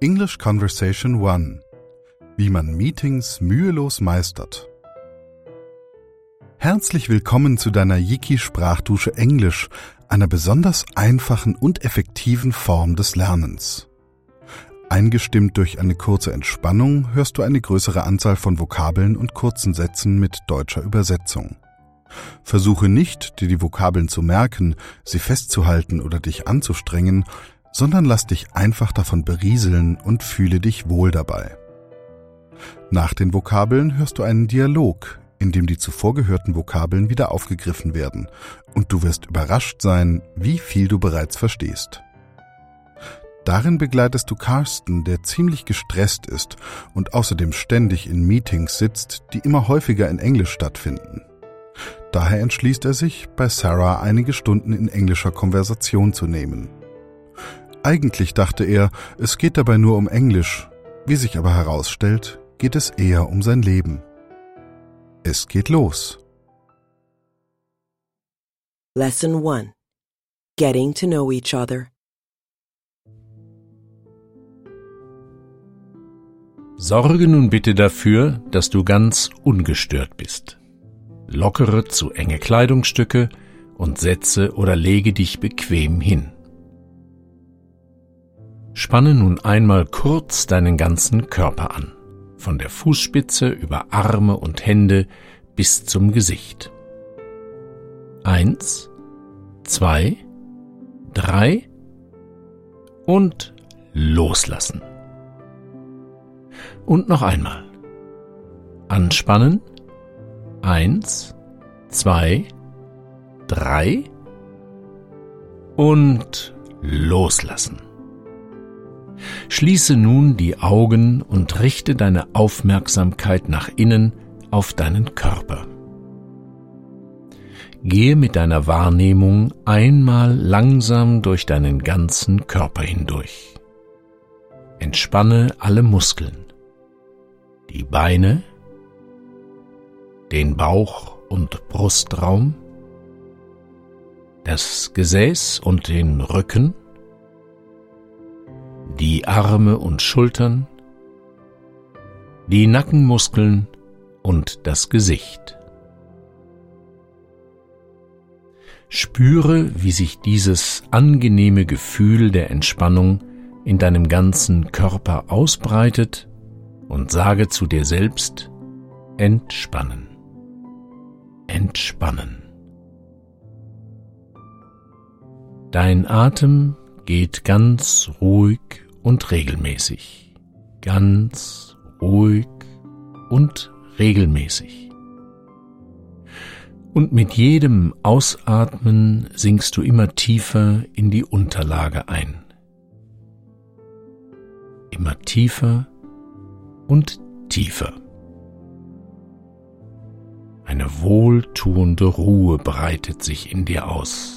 English Conversation 1 Wie man Meetings mühelos meistert. Herzlich willkommen zu deiner Yiki Sprachdusche Englisch, einer besonders einfachen und effektiven Form des Lernens. Eingestimmt durch eine kurze Entspannung hörst du eine größere Anzahl von Vokabeln und kurzen Sätzen mit deutscher Übersetzung. Versuche nicht, dir die Vokabeln zu merken, sie festzuhalten oder dich anzustrengen, sondern lass dich einfach davon berieseln und fühle dich wohl dabei. Nach den Vokabeln hörst du einen Dialog, in dem die zuvor gehörten Vokabeln wieder aufgegriffen werden, und du wirst überrascht sein, wie viel du bereits verstehst. Darin begleitest du Carsten, der ziemlich gestresst ist und außerdem ständig in Meetings sitzt, die immer häufiger in Englisch stattfinden. Daher entschließt er sich, bei Sarah einige Stunden in englischer Konversation zu nehmen. Eigentlich dachte er, es geht dabei nur um Englisch, wie sich aber herausstellt, geht es eher um sein Leben. Es geht los. Lesson 1 Getting to Know Each Other. Sorge nun bitte dafür, dass du ganz ungestört bist. Lockere zu enge Kleidungsstücke und setze oder lege dich bequem hin. Spanne nun einmal kurz deinen ganzen Körper an, von der Fußspitze über Arme und Hände bis zum Gesicht. Eins, zwei, drei und loslassen. Und noch einmal. Anspannen. Eins, zwei, drei und loslassen. Schließe nun die Augen und richte deine Aufmerksamkeit nach innen auf deinen Körper. Gehe mit deiner Wahrnehmung einmal langsam durch deinen ganzen Körper hindurch. Entspanne alle Muskeln, die Beine, den Bauch und Brustraum, das Gesäß und den Rücken, die Arme und Schultern, die Nackenmuskeln und das Gesicht. Spüre, wie sich dieses angenehme Gefühl der Entspannung in deinem ganzen Körper ausbreitet und sage zu dir selbst, entspannen, entspannen. Dein Atem geht ganz ruhig und regelmäßig, ganz ruhig und regelmäßig. Und mit jedem Ausatmen sinkst du immer tiefer in die Unterlage ein. Immer tiefer und tiefer. Eine wohltuende Ruhe breitet sich in dir aus.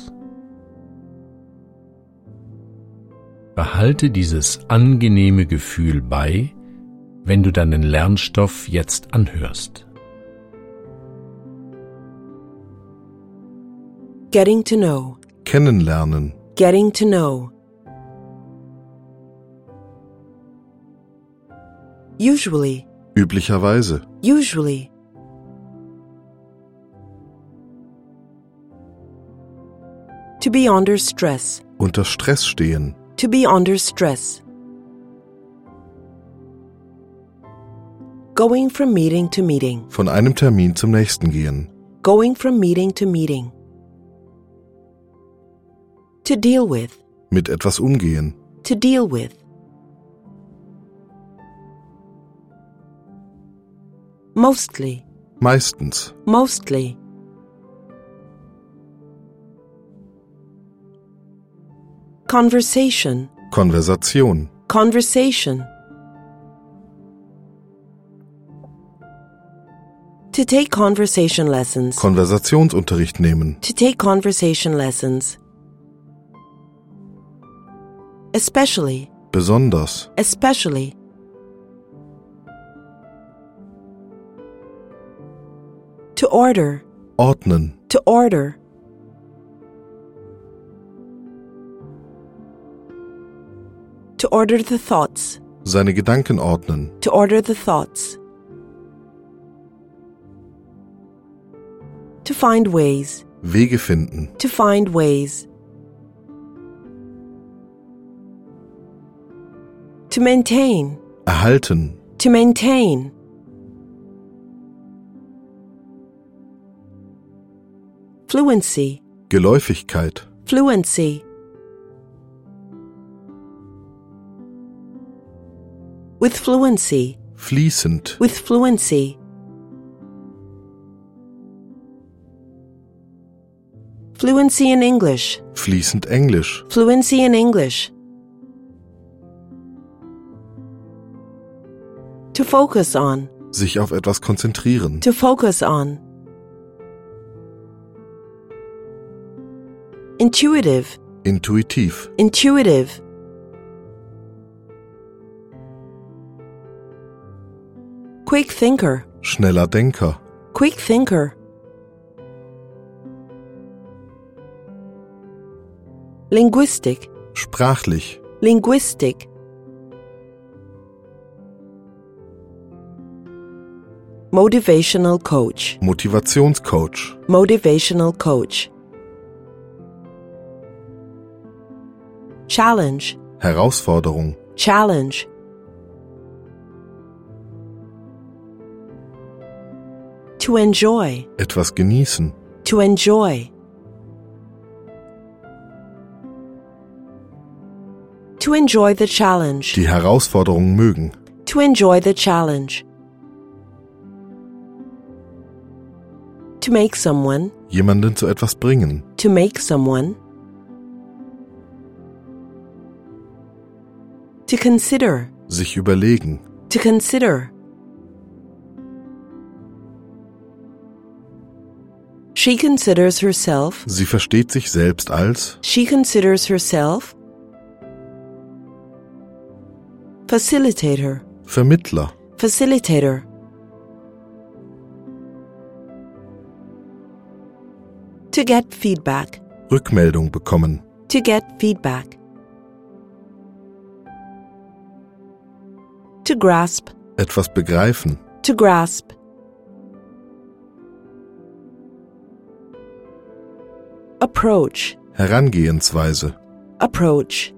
Behalte dieses angenehme Gefühl bei, wenn du deinen Lernstoff jetzt anhörst. Getting to know. Kennenlernen. Getting to know. Usually. Üblicherweise. Usually. To be under stress. Unter Stress stehen. To be under stress. Going from meeting to meeting. Von einem Termin zum nächsten gehen. Going from meeting to meeting. To deal with. Mit etwas umgehen. To deal with. Mostly. Meistens. Mostly. Conversation. Konversation. Conversation. To take conversation lessons. Konversationsunterricht nehmen. to take conversation lessons. Especially. Besonders. Especially. To order. Ordnen. To order. To order the thoughts. Seine Gedanken ordnen. To order the thoughts. To find ways. Wege finden. To find ways. To maintain. Erhalten. To maintain. Fluency. Geläufigkeit. Fluency. With fluency. Fließend. With fluency. Fluency in English. Fließend Englisch. Fluency in English. To focus on. Sich auf etwas konzentrieren. To focus on. Intuitive. Intuitiv. Intuitive. Quick thinker. Schneller Denker. Quick thinker. Linguistic. Sprachlich. Linguistic. Motivational coach. Motivationscoach. Motivational coach. Challenge. Herausforderung. Challenge. To enjoy. Etwas genießen. To enjoy. To enjoy the challenge. Die Herausforderung mögen. To enjoy the challenge. To make someone. Jemanden zu etwas bringen. To make someone. To consider. Sich überlegen. To consider. She considers herself. Sie versteht sich selbst als. She considers herself. Facilitator. Vermittler. Facilitator. To get feedback. Rückmeldung bekommen. To get feedback. To grasp. Etwas begreifen. To grasp. Approach. Herangehensweise. Approach.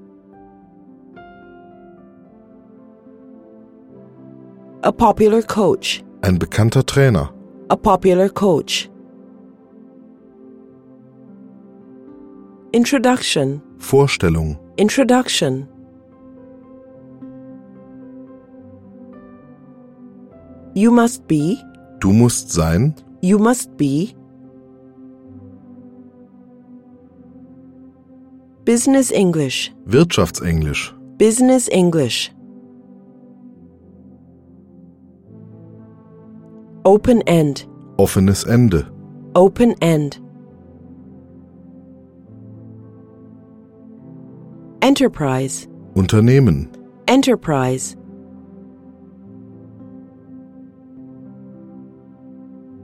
A popular coach. Ein bekannter Trainer. A popular coach. Introduction. Vorstellung. Introduction. You must be. Du musst sein. You must be. Business English. Wirtschaftsenglisch. Business English. Open end. Offenes Ende. Open end. Enterprise. Unternehmen. Enterprise.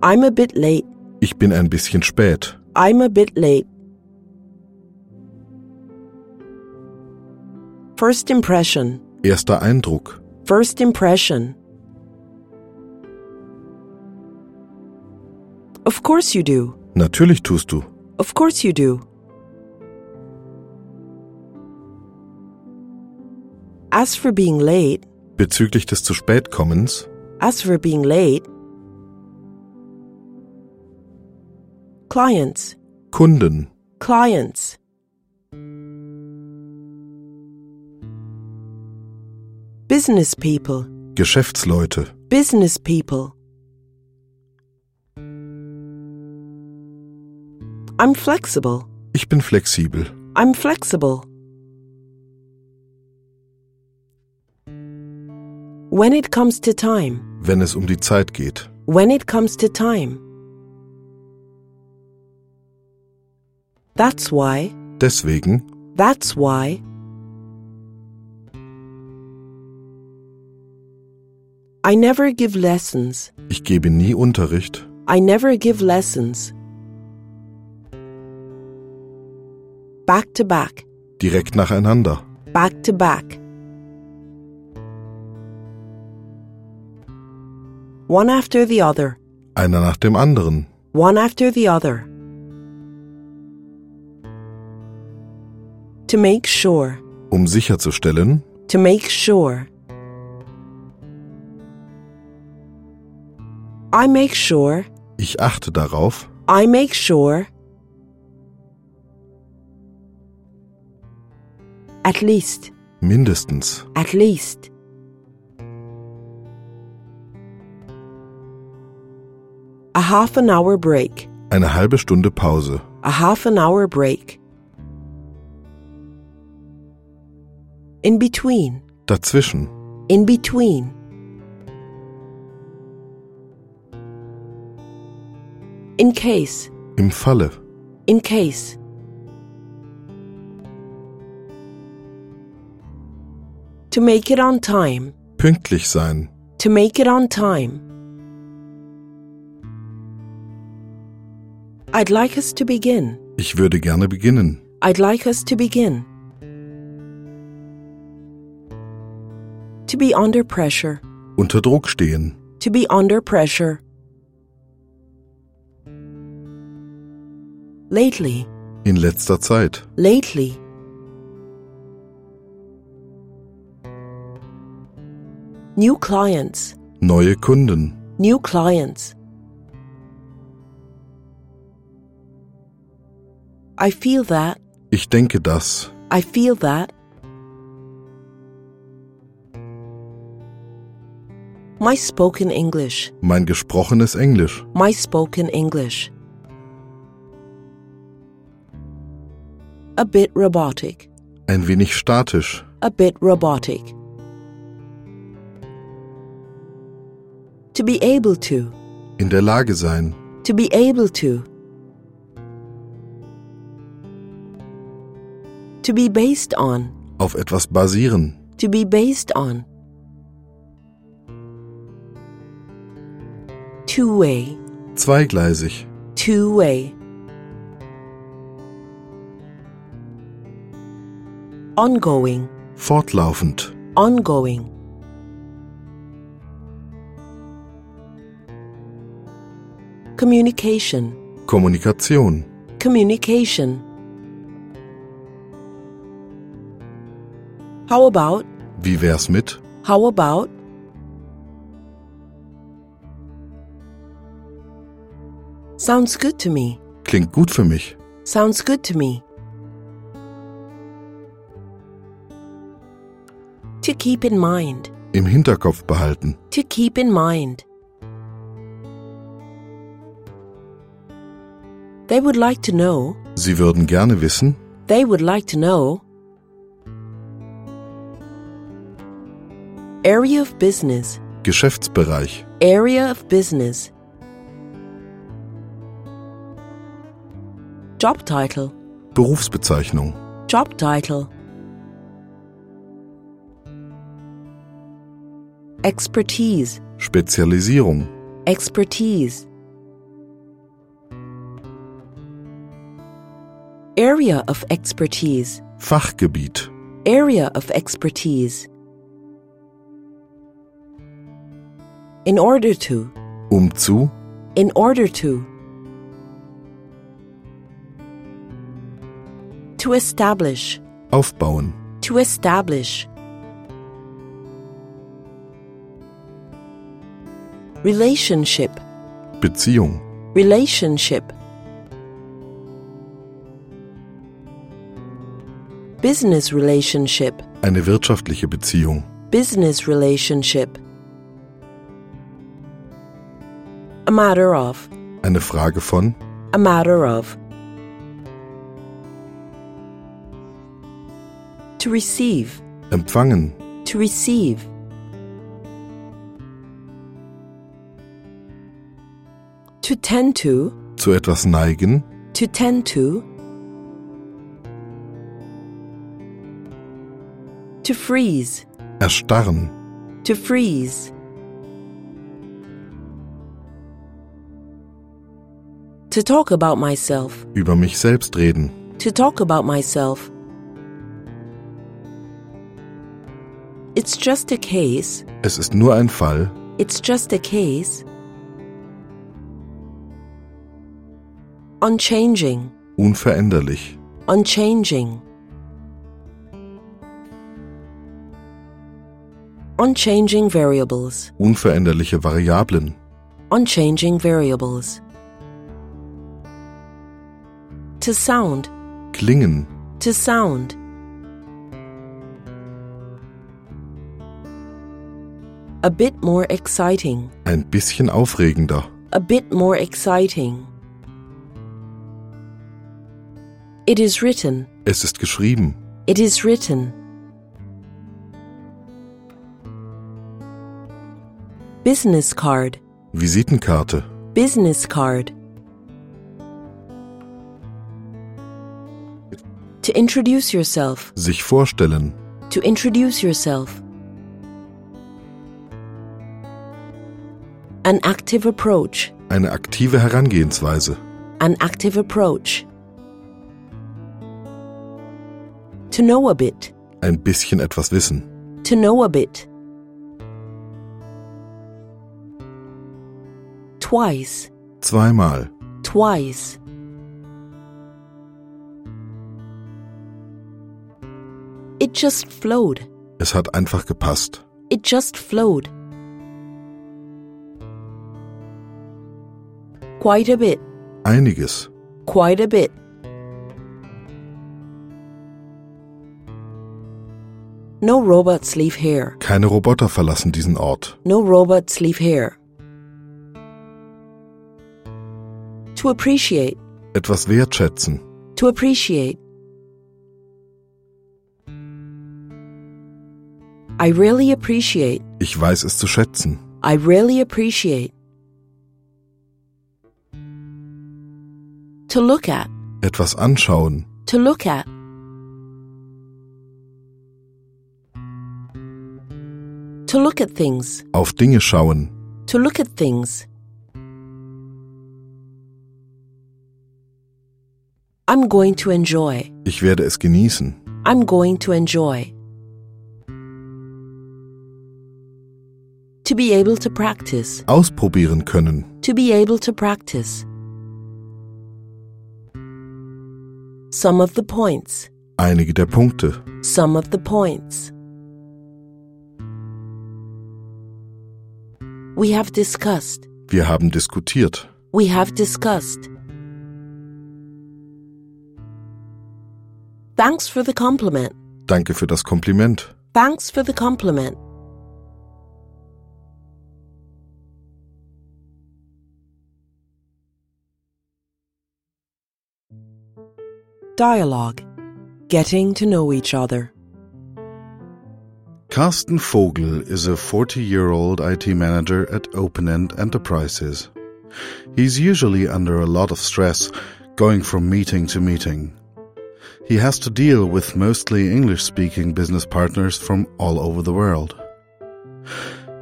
I'm a bit late. Ich bin ein bisschen spät. I'm a bit late. First impression. Erster Eindruck. First impression. Of course you do. Natürlich tust du. Of course you do. As for being late, Bezüglich des zu spät kommens. as for being late, clients, Kunden. clients. Business people, Geschäftsleute. business people. I'm flexible. Ich bin flexibel. I'm flexible. When it comes to time, Wenn es um die Zeit geht. when it comes to time. That's why, Deswegen. that's why. I never give lessons. Ich gebe nie Unterricht. I never give lessons. Back to back. Direkt nacheinander. Back to back. One after the other. Einer nach dem anderen. One after the other. To make sure. Um sicherzustellen. To make sure. I make sure, ich achte darauf, I make sure. At least, mindestens, at least. A half an hour break, eine halbe Stunde Pause, a half an hour break. In between, dazwischen, in between. In case, im Falle, in case. To make it on time, pünktlich sein, to make it on time. I'd like us to begin. ich würde gerne beginnen, I'd like us to begin. To be under pressure, unter Druck stehen, to be under pressure. Lately, in letzter Zeit, lately. New clients, neue Kunden, new clients. I feel that, ich denke das, I feel that. My spoken English, mein gesprochenes Englisch, my spoken English. A bit robotic, ein wenig statisch, a bit robotic. To be able to, in der Lage sein, to be able to. To be based on, auf etwas basieren, to be based on. Two way, zweigleisig, two Ongoing, fortlaufend, ongoing. Communication, Kommunikation, communication. How about, wie wär's mit, how about? Sounds good to me. klingt gut für mich, Sounds good to me. Keep in mind. im Hinterkopf behalten, To keep in mind. They would like to know. Sie würden gerne wissen, They would like to know. Area of business. Geschäftsbereich, Area of business. Job title. Berufsbezeichnung, Job title. Expertise. Spezialisierung, Expertise. Area of expertise. Fachgebiet, Area of expertise. In order to. um zu, In order to. To establish. aufbauen, To establish. Relationship. Beziehung, Relationship. Business relationship. eine wirtschaftliche Beziehung, Business relationship. A matter of. eine Frage von, A matter of. To receive. empfangen, To receive. To tend to. zu etwas neigen, To tend to. To freeze. erstarren, To freeze. To talk about myself. über mich selbst reden, To talk about myself. It's just a case. es ist nur ein Fall, It's just a case. Unchanging, unveränderlich, unchanging. Unchanging variables, unveränderliche Variablen, unchanging variables. To sound, klingen, to sound. A bit more exciting, ein bisschen aufregender, a bit more exciting. It is written, es ist geschrieben, it is written. Business card, Visitenkarte, business card. To introduce yourself, sich vorstellen, to introduce yourself. An active approach, eine aktive Herangehensweise, an active approach. To know a bit, ein bisschen etwas wissen, to know a bit. Twice, zweimal, twice. It just flowed. es hat einfach gepasst, It just flowed. Quite a bit, einiges, quite a bit. No robots leave here. keine Roboter verlassen diesen Ort, No robots leave here. To appreciate, etwas wertschätzen, to appreciate. I really appreciate, ich weiß es zu schätzen, I really appreciate. To look at, etwas anschauen, to look at. To look at things, auf Dinge schauen, to look at things. I'm going to enjoy. ich werde es genießen, I'm going to enjoy. To be able to practice. ausprobieren können, To be able to practice. Some of the points. einige der Punkte, Some of the points. We have discussed. wir haben diskutiert, We have discussed. Thanks for the compliment. danke für das Kompliment, Thanks for the compliment. Dialogue Getting to know each other. Carsten Vogel is a 40 year old IT manager at OpenEnd Enterprises. He's usually under a lot of stress, going from meeting to meeting. He has to deal with mostly English speaking business partners from all over the world.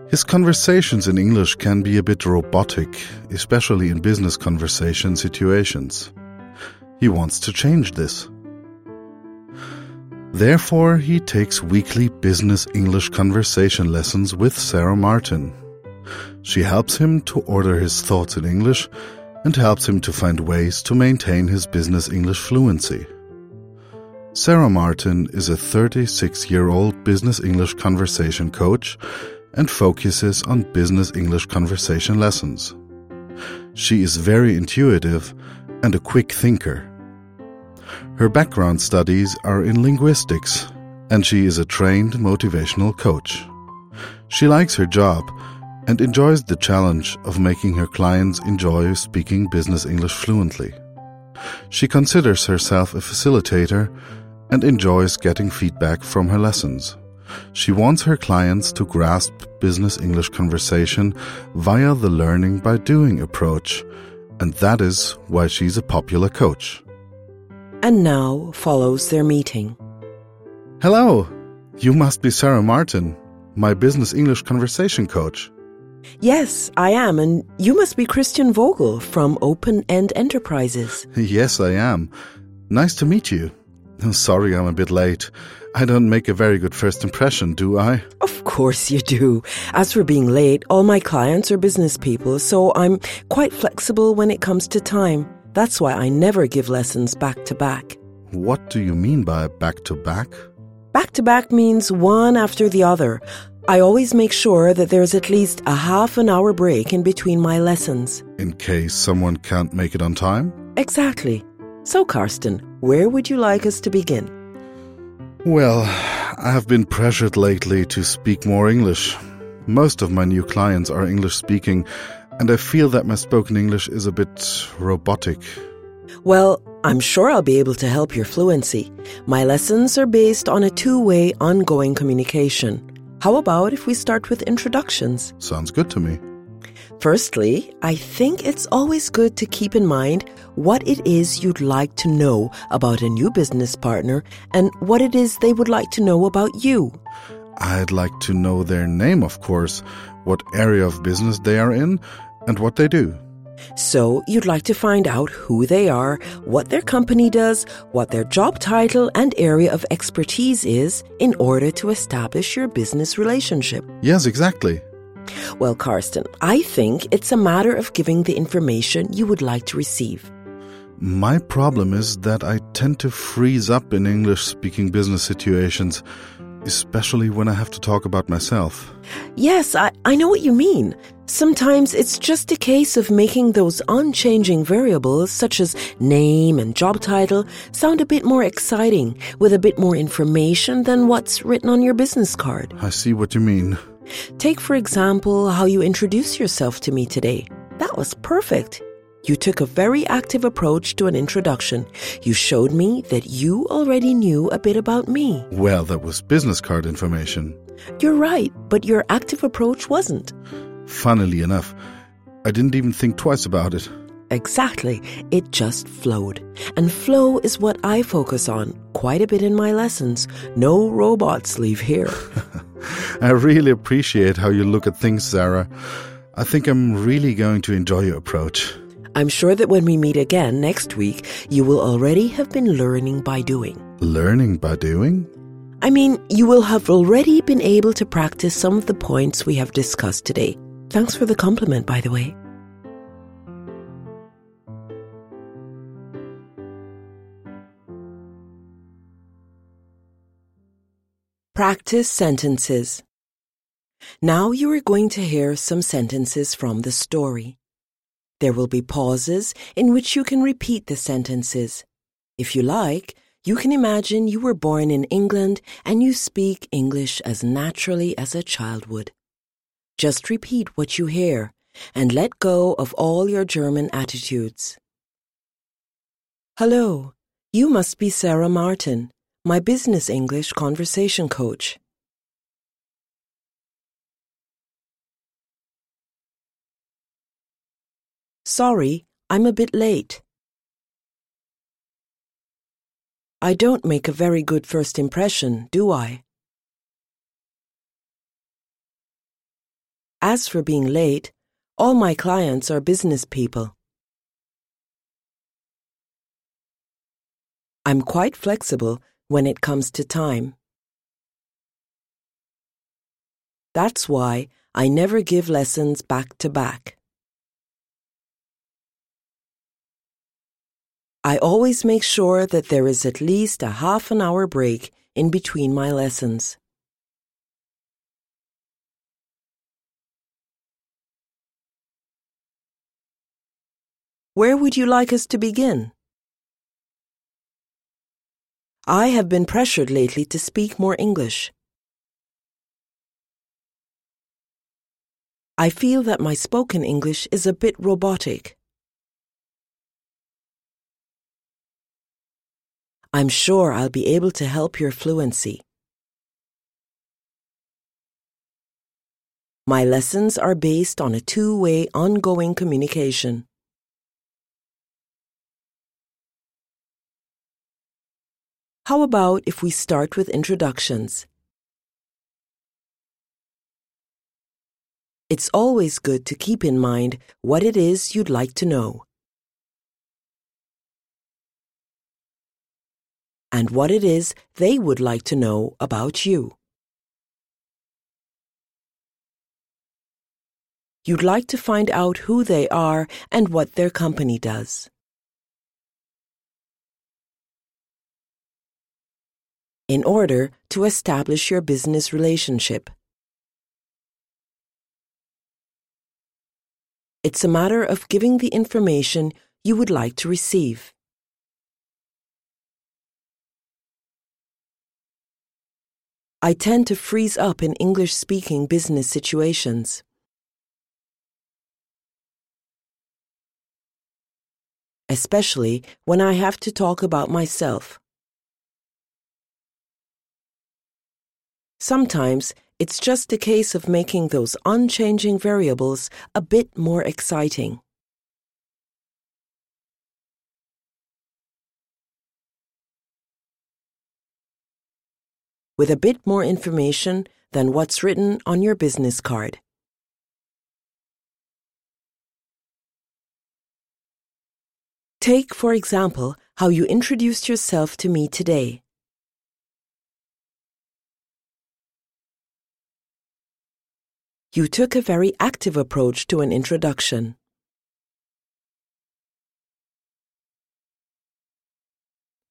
His conversations in English can be a bit robotic, especially in business conversation situations. He wants to change this. Therefore, he takes weekly business English conversation lessons with Sarah Martin. She helps him to order his thoughts in English and helps him to find ways to maintain his business English fluency. Sarah Martin is a 36 year old business English conversation coach and focuses on business English conversation lessons. She is very intuitive and a quick thinker. Her background studies are in linguistics, and she is a trained motivational coach. She likes her job and enjoys the challenge of making her clients enjoy speaking business English fluently. She considers herself a facilitator and enjoys getting feedback from her lessons. She wants her clients to grasp business English conversation via the learning by doing approach, and that is why she's a popular coach. And now follows their meeting. Hello, you must be Sarah Martin, my business English conversation coach. Yes, I am, and you must be Christian Vogel from Open End Enterprises. Yes, I am. Nice to meet you. Oh, sorry I'm a bit late. I don't make a very good first impression, do I? Of course you do. As for being late, all my clients are business people, so I'm quite flexible when it comes to time. That's why I never give lessons back to back. What do you mean by back to back? Back to back means one after the other. I always make sure that there's at least a half an hour break in between my lessons. In case someone can't make it on time? Exactly. So, Karsten, where would you like us to begin? Well, I have been pressured lately to speak more English. Most of my new clients are English speaking, and I feel that my spoken English is a bit robotic. Well, I'm sure I'll be able to help your fluency. My lessons are based on a two way ongoing communication. How about if we start with introductions? Sounds good to me. Firstly, I think it's always good to keep in mind what it is you'd like to know about a new business partner and what it is they would like to know about you. I'd like to know their name, of course, what area of business they are in, and what they do. So you'd like to find out who they are, what their company does, what their job title and area of expertise is in order to establish your business relationship. Yes, exactly. Well, Karsten, I think it's a matter of giving the information you would like to receive. My problem is that I tend to freeze up in English speaking business situations, especially when I have to talk about myself. Yes, I, I know what you mean. Sometimes it's just a case of making those unchanging variables, such as name and job title, sound a bit more exciting with a bit more information than what's written on your business card. I see what you mean. Take, for example, how you introduce yourself to me today. That was perfect. You took a very active approach to an introduction. You showed me that you already knew a bit about me. Well, that was business card information. You're right, but your active approach wasn't. Funnily enough, I didn't even think twice about it. Exactly. It just flowed. And flow is what I focus on quite a bit in my lessons. No robots leave here. I really appreciate how you look at things, Sarah. I think I'm really going to enjoy your approach. I'm sure that when we meet again next week, you will already have been learning by doing. Learning by doing? I mean, you will have already been able to practice some of the points we have discussed today. Thanks for the compliment, by the way. Practice sentences. Now you are going to hear some sentences from the story. There will be pauses in which you can repeat the sentences. If you like, you can imagine you were born in England and you speak English as naturally as a child would. Just repeat what you hear and let go of all your German attitudes. Hello, you must be Sarah Martin my business English conversation coach. Sorry, I'm a bit late. I don't make a very good first impression, do I? As for being late, all my clients are business people. I'm quite flexible when it comes to time. That's why I never give lessons back to back. I always make sure that there is at least a half an hour break in between my lessons. Where would you like us to begin? I have been pressured lately to speak more English. I feel that my spoken English is a bit robotic. I'm sure I'll be able to help your fluency. My lessons are based on a two way ongoing communication. How about if we start with introductions? It's always good to keep in mind what it is you'd like to know. And what it is they would like to know about you. You'd like to find out who they are and what their company does. In order to establish your business relationship. It's a matter of giving the information you would like to receive. I tend to freeze up in English speaking business situations. Especially when I have to talk about myself. Sometimes it's just a case of making those unchanging variables a bit more exciting. With a bit more information than what's written on your business card. Take, for example, how you introduced yourself to me today. You took a very active approach to an introduction.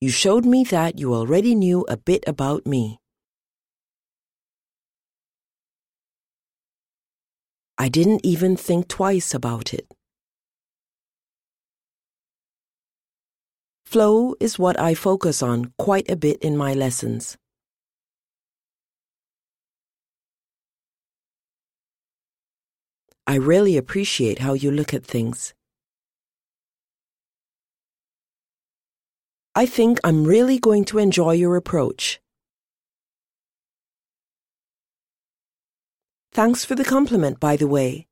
You showed me that you already knew a bit about me. I didn't even think twice about it. Flow is what I focus on quite a bit in my lessons. I really appreciate how you look at things. I think I'm really going to enjoy your approach. Thanks for the compliment, by the way.